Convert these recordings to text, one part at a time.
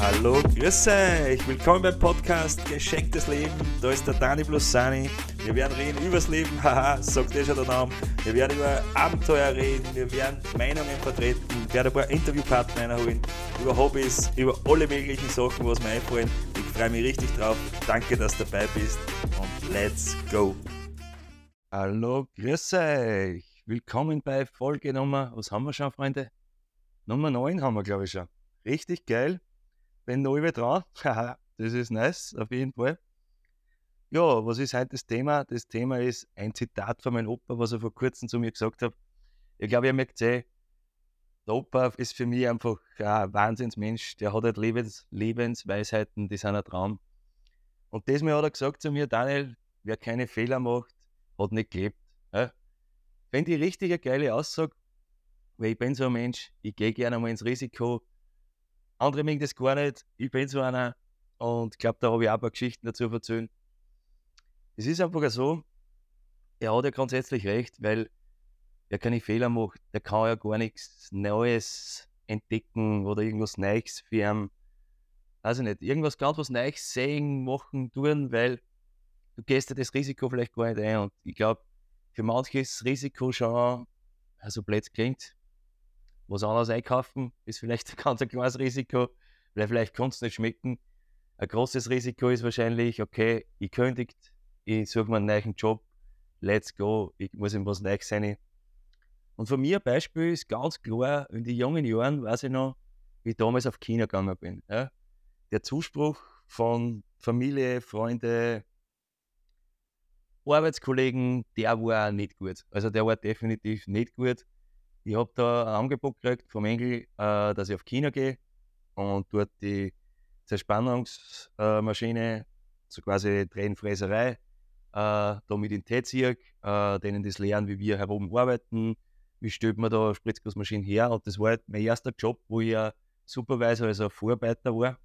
Hallo, grüß euch, willkommen beim Podcast Geschenktes Leben. Da ist der Dani plus Sani. Wir werden reden übers Leben, haha, sagt eh schon der Name. Wir werden über Abenteuer reden, wir werden Meinungen vertreten, wir werden ein paar Interviewpartner reinholen, über Hobbys, über alle möglichen Sachen, was mir einfallen. Ich freue mich richtig drauf. Danke, dass du dabei bist und let's go. Hallo, grüß euch. Willkommen bei Folge Nummer, was haben wir schon, Freunde? Nummer 9 haben wir, glaube ich, schon. Richtig geil bin neu dran. das ist nice, auf jeden Fall. Ja, was ist heute das Thema? Das Thema ist ein Zitat von meinem Opa, was er vor kurzem zu mir gesagt hat. Ich glaube, ihr merkt eh, der Opa ist für mich einfach ein Wahnsinnsmensch. Der hat halt Lebens Lebensweisheiten, die sind ein Traum. Und diesmal hat er gesagt zu mir, Daniel, wer keine Fehler macht, hat nicht gelebt. Ja? Wenn die richtige geile Aussage, weil ich bin so ein Mensch, ich gehe gerne mal ins Risiko, andere mögen das gar nicht. Ich bin so einer und ich glaube, da habe ich auch ein paar Geschichten dazu erzählen. Es ist einfach so, er hat ja grundsätzlich recht, weil er keine Fehler macht. Der kann ja gar nichts Neues entdecken oder irgendwas Neues für ihn. Also nicht, irgendwas ganz was Neues sehen, machen, tun, weil du gehst ja das Risiko vielleicht gar nicht ein. Und ich glaube, für manches Risiko schon, also blöd klingt, was anderes einkaufen, ist vielleicht ein ganz kleines Risiko, weil vielleicht kann es nicht schmecken. Ein großes Risiko ist wahrscheinlich, okay, ich kündigt, ich suche mir einen neuen Job, let's go, ich muss in was Neues sein. Und von mir ein Beispiel ist ganz klar, in den jungen Jahren weiß ich noch, wie ich damals auf China gegangen bin. Ja? Der Zuspruch von Familie, Freunde, Arbeitskollegen, der war nicht gut. Also der war definitiv nicht gut. Ich habe da ein Angebot gekriegt vom Engel, äh, dass ich auf China gehe und dort die Zerspannungsmaschine, so quasi Tränenfräserei, äh, da mit in T-Zirk, äh, denen das lernen, wie wir hier oben arbeiten, wie stellt man da Spritzgussmaschinen her. Und das war halt mein erster Job, wo ich ja Supervisor, also Vorarbeiter war.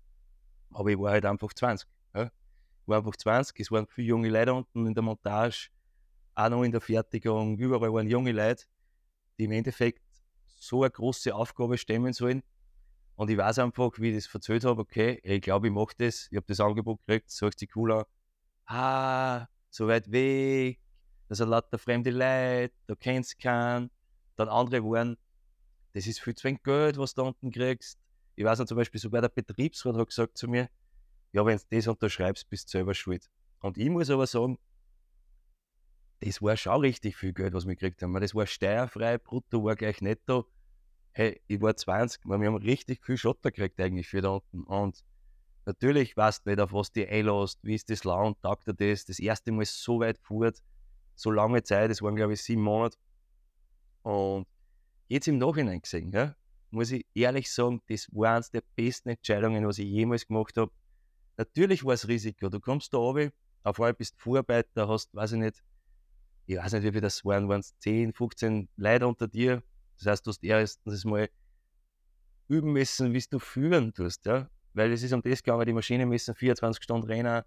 Aber ich war halt einfach 20. Ja. War einfach 20, es waren viele junge Leute unten in der Montage, auch noch in der Fertigung, überall waren junge Leute die im Endeffekt so eine große Aufgabe stemmen sollen. Und ich weiß einfach, wie ich das erzählt habe, okay, ich glaube, ich mache das, ich habe das Angebot gekriegt, sagt die cool an, ah, so weit weg, da sind lauter fremde Leute, da kennst du keinen. Dann andere waren, das ist viel zu wenig Geld, was du da unten kriegst. Ich weiß noch zum Beispiel, sogar der Betriebsrat hat gesagt zu mir, ja, wenn du das unterschreibst, bist du selber schuld. Und ich muss aber sagen, das war schon richtig viel Geld, was wir gekriegt haben. Das war steuerfrei, brutto war gleich netto. Hey, ich war 20, wir haben richtig viel Schotter gekriegt eigentlich für da unten. Und natürlich weißt du nicht, auf was die einlässt, wie ist das Land, taugt dir das. Das erste Mal so weit fort, so lange Zeit, das waren glaube ich sieben Monate. Und jetzt im Nachhinein gesehen, ja, muss ich ehrlich sagen, das war eines der besten Entscheidungen, was ich jemals gemacht habe. Natürlich war es Risiko. Du kommst da runter, auf einmal bist du Vorarbeiter, hast, weiß ich nicht, ich weiß nicht, wie viel das waren, waren es 10, 15 Leute unter dir. Das heißt, du hast erstens mal üben müssen, wie du führen tust, ja. Weil es ist um das gegangen, die Maschinen müssen 24 Stunden rennen,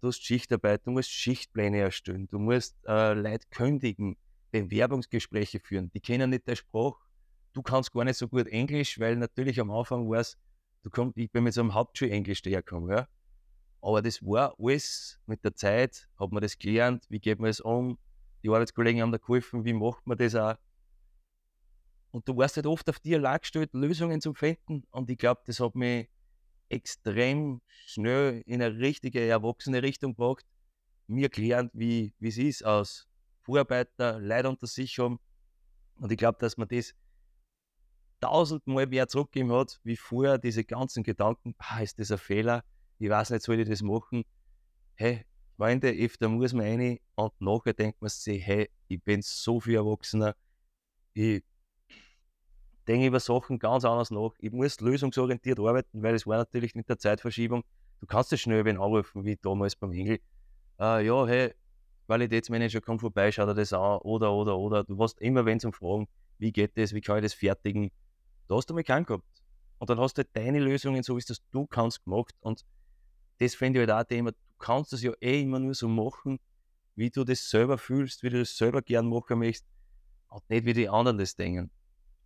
du hast Schichtarbeit, du musst Schichtpläne erstellen, du musst äh, Leute kündigen, Bewerbungsgespräche führen, die kennen nicht der Sprache. Du kannst gar nicht so gut Englisch, weil natürlich am Anfang war es, du komm, ich bin mit so einem Hauptschulenglisch dahergekommen, ja. Aber das war alles mit der Zeit, hat man das gelernt, wie geht man es um, die Arbeitskollegen haben da geholfen, wie macht man das auch. Und du warst halt oft auf dir allein gestellt, Lösungen zu finden. Und ich glaube, das hat mich extrem schnell in eine richtige, erwachsene Richtung gebracht. Mir gelernt, wie es ist, aus Vorarbeiter, Leute unter sich haben. Und ich glaube, dass man das tausendmal mehr zurückgegeben hat, wie vorher diese ganzen Gedanken, ah, ist das ein Fehler? Ich weiß nicht, soll ich das machen? Hey, Freunde, öfter muss man rein und nachher denkt man sich, hey, ich bin so viel erwachsener, ich denke über Sachen ganz anders nach. Ich muss lösungsorientiert arbeiten, weil es war natürlich mit der Zeitverschiebung. Du kannst es schnell wen anrufen, wie damals beim Engel. Äh, ja, hey, Qualitätsmanager, komm vorbei, schau dir das an, oder, oder, oder. Du hast immer wen zum Fragen, wie geht das, wie kann ich das fertigen. Da hast du mich keinen gehabt. Und dann hast du halt deine Lösungen, so wie es das du kannst, gemacht. Und das finde ich halt auch ein Thema kannst das ja eh immer nur so machen, wie du das selber fühlst, wie du das selber gern machen möchtest und nicht wie die anderen das denken.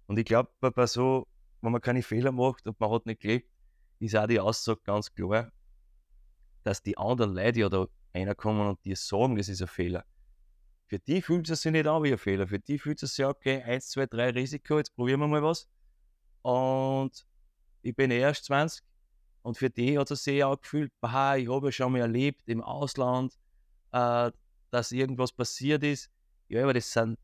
Und ich glaube, bei so, wenn man keine Fehler macht und man hat nicht gelebt, ist auch die Aussage ganz klar, dass die anderen Leute ja da reinkommen und dir sagen, das ist ein Fehler. Für die fühlt es sich nicht an wie ein Fehler. Für die fühlt es sich, okay, 1, 2, 3 Risiko, jetzt probieren wir mal was. Und ich bin erst 20 und für die hat es sich auch gefühlt, bah, ich habe ja schon mal erlebt im Ausland, äh, dass irgendwas passiert ist. Ja, aber das sind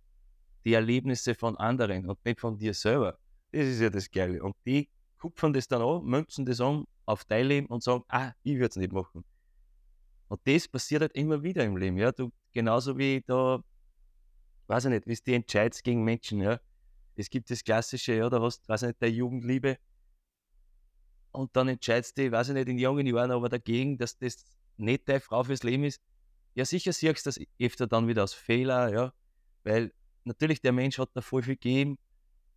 die Erlebnisse von anderen und nicht von dir selber. Das ist ja das Geile. Und die kupfern das dann an, münzen das um auf dein Leben und sagen, ah, ich würde es nicht machen. Und das passiert halt immer wieder im Leben. Ja? Du, genauso wie da, weiß ich nicht, wie es die entscheidest gegen Menschen. Ja? Es gibt das Klassische, ja, da hast du, weiß ich nicht, der Jugendliebe und dann entscheidest du, weiß ich nicht, in jungen Jahren aber dagegen, dass das nicht deine Frau fürs Leben ist. Ja, sicher siehst du das öfter dann wieder als Fehler, ja, weil natürlich der Mensch hat da voll viel gegeben.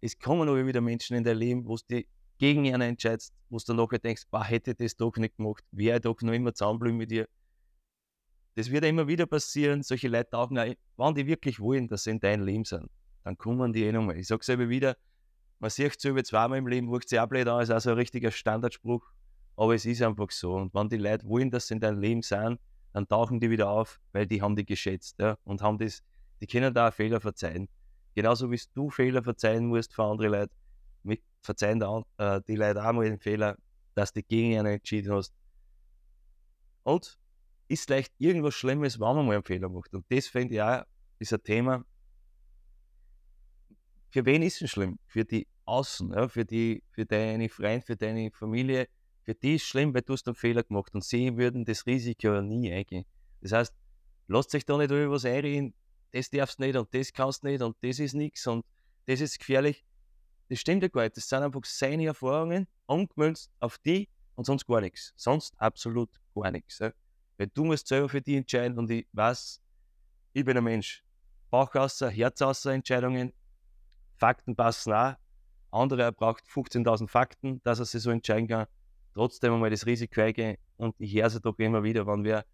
Es kommen aber wieder Menschen in dein Leben, wo du gegen einen entscheidest, wo du dann nachher denkst, bah, hätte das doch nicht gemacht, wäre ich doch noch immer zusammenbleiben mit dir. Das wird immer wieder passieren. Solche Leute tauchen auch, wenn die wirklich wollen, dass sie in dein Leben sind, dann kommen die eh nochmal. Ich sage es immer wieder, man sieht es über zweimal im Leben, wuchst sich auch blöd an, ist auch so ein richtiger Standardspruch, aber es ist einfach so. Und wenn die Leute wollen, dass sie in dein Leben sind, dann tauchen die wieder auf, weil die haben die geschätzt ja, und haben das, die können da auch Fehler verzeihen. Genauso wie du Fehler verzeihen musst für andere Leute, mit verzeihen da, äh, die Leute auch mal den Fehler, dass du gegen einen entschieden hast. Und ist vielleicht irgendwas Schlimmes, wenn man mal einen Fehler macht. Und das finde ich auch, ist ein Thema. Für wen ist es schlimm? Für die Außen, ja? für, die, für deine Freunde, für deine Familie. Für die ist es schlimm, weil du hast einen Fehler gemacht und sie würden das Risiko nie eingehen. Das heißt, lasst sich da nicht über was einreden, das darfst du nicht und das kannst du nicht und das ist nichts und das ist gefährlich. Das stimmt ja gar nicht. Das sind einfach seine Erfahrungen, umgemünzt auf die und sonst gar nichts. Sonst absolut gar nichts. Ja? Weil du musst selber für die entscheiden und ich weiß, ich bin ein Mensch. Bauch außer, Herz außer Entscheidungen. Fakten passen auch. Andere braucht 15.000 Fakten, dass er sich so entscheiden kann. Trotzdem einmal das Risiko eingehen. Und ich höre es doch immer wieder, wenn wer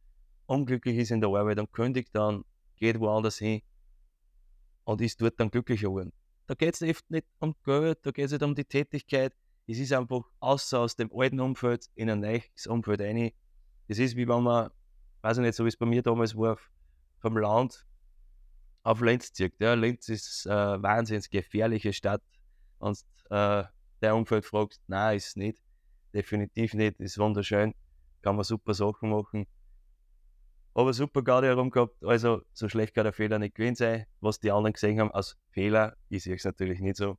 unglücklich ist in der Arbeit und kündigt dann, geht woanders hin und ist dort dann glücklicher geworden. Da geht es nicht um Geld, da geht es nicht um die Tätigkeit. Es ist einfach außer aus dem alten Umfeld in ein neues Umfeld rein das ist wie wenn man, weiß ich nicht, so wie es bei mir damals war, vom Land auf Lenz zieht. Ja, Lenz ist eine wahnsinnig gefährliche Stadt. Und äh, der Umfeld fragt, nein, ist es nicht. Definitiv nicht. Ist wunderschön. Kann man super Sachen machen. Aber super gerade herum gehabt. Also, so schlecht kann der Fehler nicht gewesen sein. Was die anderen gesehen haben als Fehler, ist jetzt natürlich nicht so.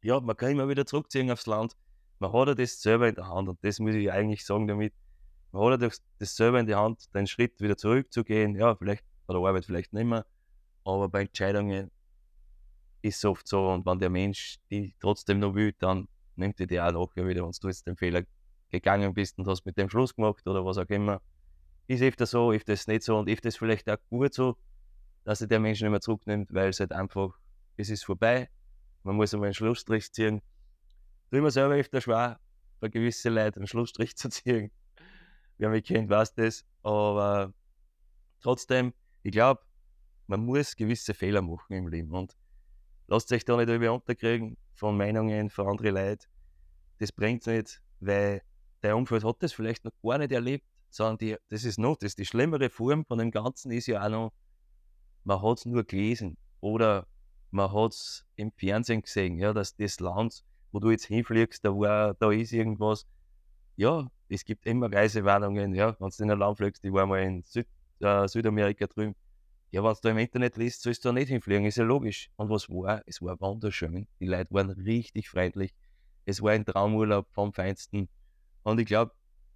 Ja, man kann immer wieder zurückziehen aufs Land. Man hat ja das selber in der Hand. Und das muss ich eigentlich sagen damit man hat das, das selber in die Hand, den Schritt wieder zurückzugehen. Ja, vielleicht bei der Arbeit vielleicht nicht mehr, aber bei Entscheidungen ist es oft so. Und wenn der Mensch die trotzdem noch will, dann nimmt er die auch nachher wieder, wenn du jetzt den Fehler gegangen bist und hast mit dem Schluss gemacht oder was auch immer. Ist öfter so, öfter ist nicht so und öfter ist vielleicht auch gut so, dass er der Mensch nicht mehr zurücknimmt, weil es halt einfach, es ist vorbei. Man muss einmal einen Schlussstrich ziehen. Tut mir selber öfter schwer, bei gewissen Leuten einen Schlussstrich zu ziehen wer mich kennt, weiß das. Aber trotzdem, ich glaube, man muss gewisse Fehler machen im Leben und lasst euch da nicht über unterkriegen von Meinungen von anderen Leuten. Das bringt nicht, weil der Umfeld hat das vielleicht noch gar nicht erlebt, sondern die, das ist noch, das die schlimmere Form von dem Ganzen ist ja auch noch, man hat es nur gelesen oder man hat es im Fernsehen gesehen, ja, dass das Land, wo du jetzt hinfliegst, da, war, da ist irgendwas, ja, es gibt immer Reisewarnungen, ja, wenn du in ein Land fliegst, ich war mal in Süd, äh, Südamerika drüben, ja, wenn du im Internet liest, sollst du nicht hinfliegen, ist ja logisch. Und was war? Es war wunderschön. Die Leute waren richtig freundlich. Es war ein Traumurlaub vom Feinsten. Und ich glaube,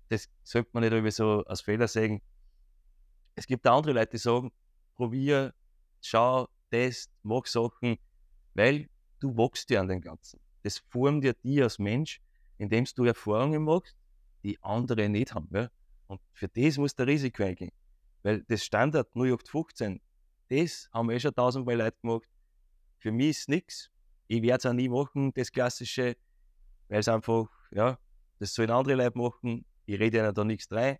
das sollte man nicht irgendwie so als Fehler sehen. Es gibt auch andere Leute, die sagen, probier, schau, test, mach Sachen, weil du wachst ja an dem Ganzen. Das formt ja dich als Mensch, indem du Erfahrungen machst die andere nicht haben. Ja? Und für das muss der Risiko eingehen. Weil das Standard 0815, das haben wir eh schon tausendmal Leute gemacht. Für mich ist nichts. Ich werde es auch nie machen, das Klassische, weil es einfach, ja, das sollen andere Leute machen. Ich rede ihnen da nichts rein.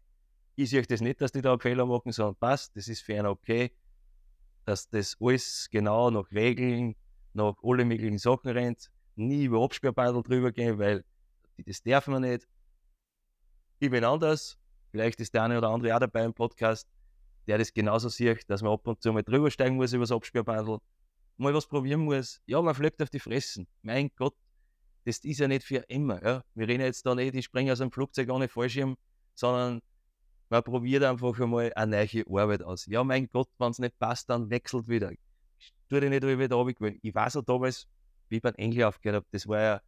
Ich sehe das nicht, dass die da einen Fehler machen, sondern passt, das ist für einen okay, dass das alles genau nach Regeln, nach alle möglichen Sachen rennt. nie über Absperrbandel drüber gehen, weil das darf man nicht. Ich bin anders. Vielleicht ist der eine oder andere auch dabei im Podcast, der das genauso sieht, dass man ab und zu mal drüber steigen muss über das Absperrbandel, mal was probieren muss. Ja, man fliegt auf die Fressen. Mein Gott, das ist ja nicht für immer. Ja. Wir reden jetzt da nicht, ich springe aus einem Flugzeug ohne Fallschirm, sondern man probiert einfach einmal eine neue Arbeit aus. Ja, mein Gott, wenn es nicht passt, dann wechselt wieder. Ich tue dich nicht wieder runtergewöhnen. Ich weiß auch damals, wie ich beim Engel aufgehört habe, das war ja,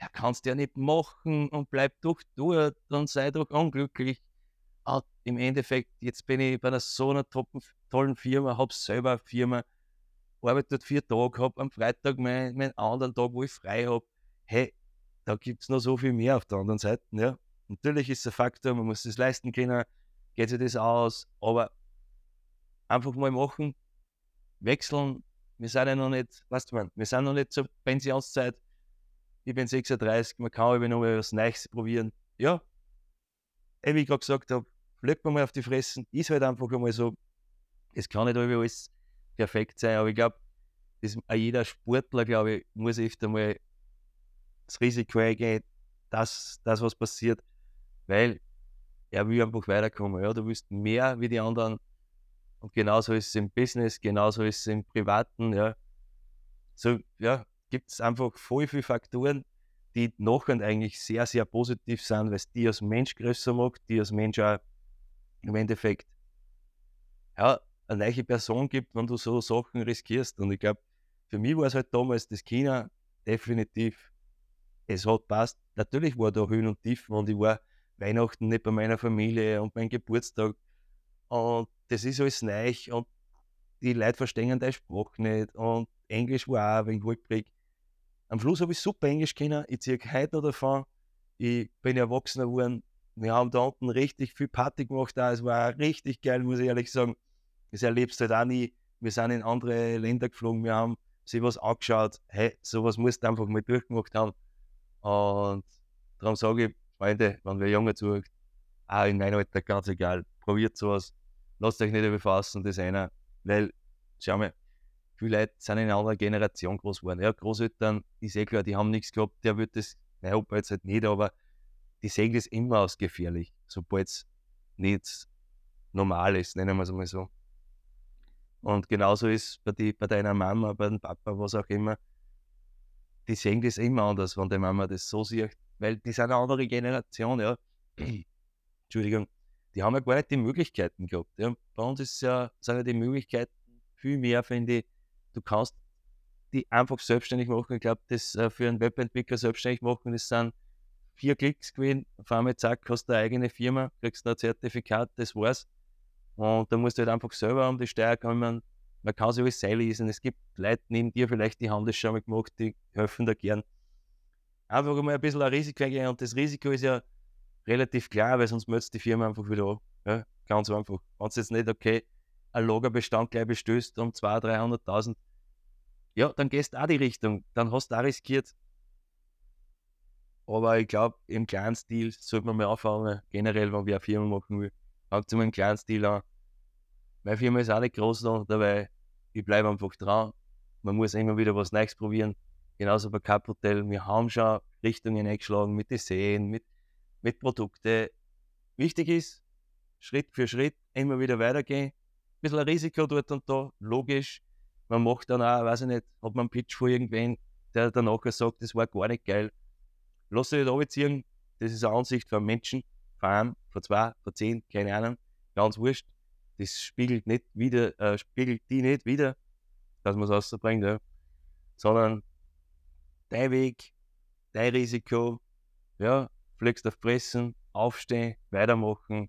ja, kannst du ja nicht machen und bleib doch dort und sei doch unglücklich. Im Endeffekt, jetzt bin ich bei einer so einer tollen Firma, habe selber eine Firma, arbeite dort vier Tage, habe am Freitag meinen mein anderen Tag, wo ich frei habe. Hey, da gibt es noch so viel mehr auf der anderen Seite. Ja. Natürlich ist es ein Faktor, man muss es leisten können, geht sich das aus, aber einfach mal machen, wechseln. Wir sind ja noch nicht, weißt du, man, wir sind noch nicht zur Pensionszeit. Ich bin 36, man kann aber noch was Neues probieren. Ja, wie ich gerade gesagt habe, fliegt man mal auf die Fressen, ist halt einfach einmal so. Es kann nicht alles perfekt sein, aber ich glaube, jeder Sportler, glaube ich, muss öfter mal das Risiko eingehen, dass das was passiert, weil er will einfach weiterkommen. Ja, du willst mehr wie die anderen. Und genauso ist es im Business, genauso ist es im Privaten. Ja. So, ja, gibt es einfach voll viele Faktoren, die nachher eigentlich sehr, sehr positiv sind, weil es die als Mensch größer macht, die als Mensch auch im Endeffekt ja, eine neue Person gibt, wenn du so Sachen riskierst. Und ich glaube, für mich war es halt damals das China definitiv, es hat passt. Natürlich war da Höhen und Tiefen und ich war Weihnachten nicht bei meiner Familie und mein Geburtstag. Und das ist alles neu und die Leute verstehen deine Sprache nicht und Englisch war auch ein wenig holprig. Am Schluss habe ich super Englisch kennen. Ich ziehe heute noch davon. Ich bin erwachsener geworden. Wir haben da unten richtig viel Party gemacht. Es war richtig geil, muss ich ehrlich sagen. Das erlebst du halt auch nie. Wir sind in andere Länder geflogen. Wir haben sich was angeschaut. Hey, sowas musst du einfach mal durchgemacht haben. Und darum sage ich, Freunde, wenn wir Junge zuhört, auch in meinem Alter ganz egal. Probiert sowas. Lasst euch nicht überfassen, das einer. Weil, schau mal, viele Leute sind in einer anderen Generation groß geworden. Ja, Großeltern, ist eh klar, die haben nichts gehabt, der wird das, mein Opa jetzt halt nicht, aber die sehen das immer als gefährlich, sobald es nicht normal ist, nennen wir es mal so. Und genauso ist bei, die, bei deiner Mama, bei deinem Papa, was auch immer, die sehen das immer anders, wenn die Mama das so sieht, weil die sind eine andere Generation, ja. Entschuldigung, die haben ja gar nicht die Möglichkeiten gehabt. Ja. Bei uns ist ja, sind ja die Möglichkeiten viel mehr, finde ich, du kannst die einfach selbstständig machen. Ich glaube, das äh, für einen Webentwickler selbstständig machen, das sind vier Klicks gewesen. Auf einmal, zack, hast du eine eigene Firma, kriegst ein Zertifikat, das war's. Und da musst du halt einfach selber um die Steuer kommen. Man kann sich alles lesen. Es gibt Leute neben dir, vielleicht die haben das schon mal gemacht, die helfen da gern. Einfach mal ein bisschen ein Risiko eingehen. Und das Risiko ist ja relativ klar, weil sonst möchtest die Firma einfach wieder an. Ja, ganz einfach. Wenn es jetzt nicht okay ein Lagerbestand gleich bestößt um 200.000, 300.000, ja, dann gehst du auch die Richtung. Dann hast du auch riskiert. Aber ich glaube, im kleinen Stil sollte man mal anfangen, generell, wenn wir eine Firma machen will, fangt mal im kleinen Stil an. Meine Firma ist auch nicht groß da, dabei, ich bleibe einfach dran. Man muss immer wieder was Neues probieren. Genauso bei Cup Hotel. Wir haben schon Richtungen eingeschlagen mit Design, mit, mit Produkten. Wichtig ist, Schritt für Schritt immer wieder weitergehen bisschen ein Risiko dort und da, logisch. Man macht dann auch, weiß ich nicht, hat man einen Pitch vor irgendwen, der dann nachher sagt, das war gar nicht geil. Lass dich nicht runterziehen, das ist eine Ansicht von Menschen, von einem, von zwei, von zehn, keine Ahnung, ganz wurscht. Das spiegelt nicht wieder, äh, spiegelt die nicht wieder, dass man es rausbringt, ja. sondern dein Weg, dein Risiko, ja, fliegst auf Pressen, aufstehen, weitermachen,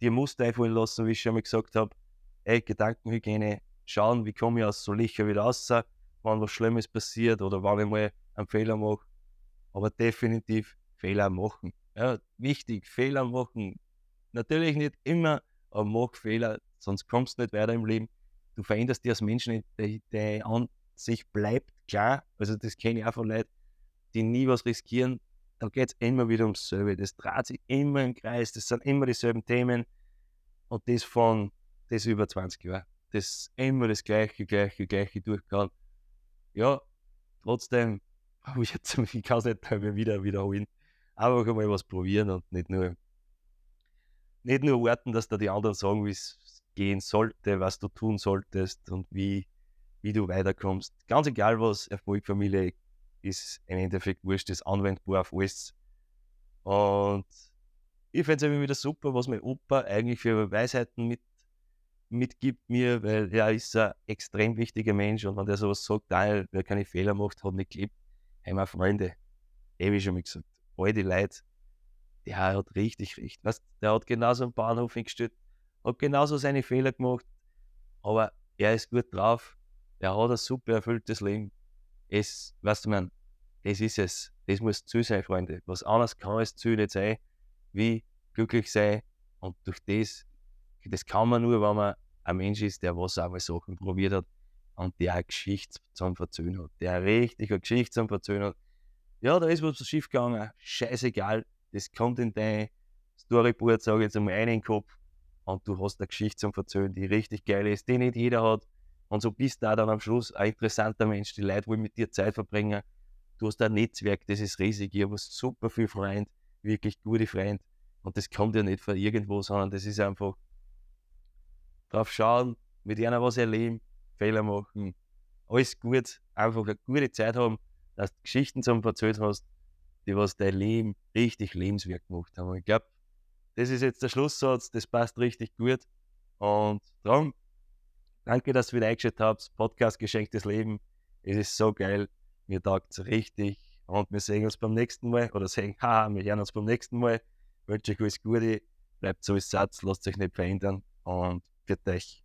dir Muster einfallen lassen, wie ich schon mal gesagt habe, ey, Gedankenhygiene, schauen, wie komme ich aus so Licher wieder raus, wann was Schlimmes passiert oder wann ich mal einen Fehler mache. Aber definitiv Fehler machen. Ja, wichtig, Fehler machen. Natürlich nicht immer, aber mach Fehler, sonst kommst du nicht weiter im Leben. Du veränderst dich als Mensch nicht, der, der an sich bleibt klar. Also das kenne ich auch von Leuten, die nie was riskieren. Da geht es immer wieder ums selbe. Das dreht sich immer im Kreis. Das sind immer dieselben Themen. Und das von das über 20 Jahre. Das immer das Gleiche, Gleiche, Gleiche durchgegangen. Ja, trotzdem, jetzt, ich kann es nicht mehr wieder wiederholen. Einfach einmal was probieren und nicht nur, nicht nur warten, dass da die anderen sagen, wie es gehen sollte, was du tun solltest und wie, wie du weiterkommst. Ganz egal, was Erfolg, Familie ist, im Endeffekt wurscht, ist anwendbar auf alles. Und ich finde es immer wieder super, was mein Opa eigentlich für Weisheiten mit, mitgibt mir, weil er ist ein extrem wichtiger Mensch und wenn der sowas sagt, Daniel, wer keine Fehler macht, hat nicht gelebt. Hey, meine Freunde, ewig schon mal gesagt, all die Leute, der hat richtig recht. Weißt, der hat genauso am Bahnhof hingestellt, hat genauso seine Fehler gemacht, aber er ist gut drauf, er hat ein super erfülltes Leben. Es, weißt du, man, das ist es. Das muss Ziel sein, Freunde. Was anderes kann es Ziel nicht sein, wie glücklich sein. Und durch das, das kann man nur, wenn man ein Mensch ist, der was einmal Sachen probiert hat und der eine Geschichte zum Verzöhnen hat. Der richtig eine Geschichte zum Verzöhnen hat. Ja, da ist was schief gegangen. Scheißegal. Das kommt in dein Storyboard, sage ich jetzt einmal, einen Kopf und du hast eine Geschichte zum Verzöhnen, die richtig geil ist, die nicht jeder hat. Und so bist du da dann am Schluss ein interessanter Mensch. Die Leute wollen mit dir Zeit verbringen. Du hast ein Netzwerk, das ist riesig. Ich habe super viele Freunde, wirklich gute Freunde. Und das kommt ja nicht von irgendwo, sondern das ist einfach drauf schauen, mit einer was erleben, Fehler machen, alles gut, einfach eine gute Zeit haben, dass du Geschichten zum Erzählt hast, die was dein Leben richtig lebenswert gemacht haben. Ich glaube, das ist jetzt der Schlusssatz, das passt richtig gut. Und darum, danke, dass ihr wieder eingeschaltet habt. Podcast Geschenktes Leben. Es ist so geil. Mir taugt es richtig. Und wir sehen uns beim nächsten Mal. Oder sehen, haha, wir hören uns beim nächsten Mal. Wünsche euch alles Gute. Bleibt so wie Satz, lasst euch nicht verändern. Und für euch.